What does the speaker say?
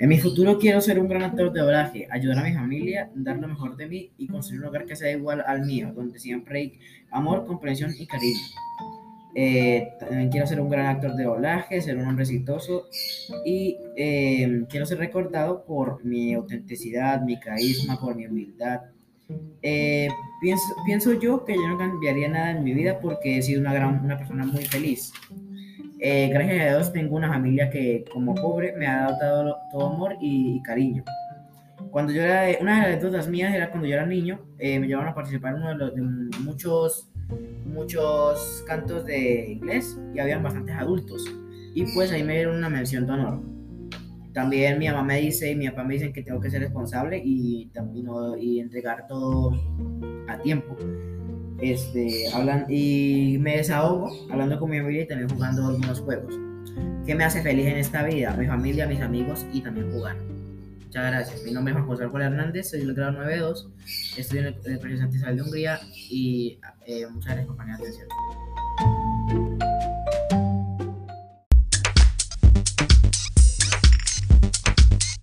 En mi futuro quiero ser un gran actor de doblaje, ayudar a mi familia, dar lo mejor de mí y construir un hogar que sea igual al mío, donde siempre hay amor, comprensión y cariño. Eh, también quiero ser un gran actor de doblaje, ser un hombre exitoso y eh, quiero ser recordado por mi autenticidad, mi carisma, por mi humildad. Eh, pienso, pienso yo que yo no cambiaría nada en mi vida porque he sido una, gran, una persona muy feliz. Gracias a Dios tengo una familia que como pobre me ha dado todo, todo amor y, y, cariño. Cuando yo era, una de las dudas mías era cuando yo era niño, me llevaron a participar en uno de, los, de muchos muchos cantos de inglés y habían bastantes adultos. Y pues ahí me dieron una mención de honor. También mi mamá me dice y mi papá me dicen que tengo que ser responsable y, también, y entregar todo a tiempo. Este, hablan, y me desahogo hablando con mi familia y también jugando algunos juegos. ¿Qué me hace feliz en esta vida? Mi familia, mis amigos y también jugar. Muchas gracias. Mi nombre es Juan José Alcohol Hernández, soy del grado 92, estudio en el Colegio Santa Isabel de Hungría y eh, muchas gracias por poner atención.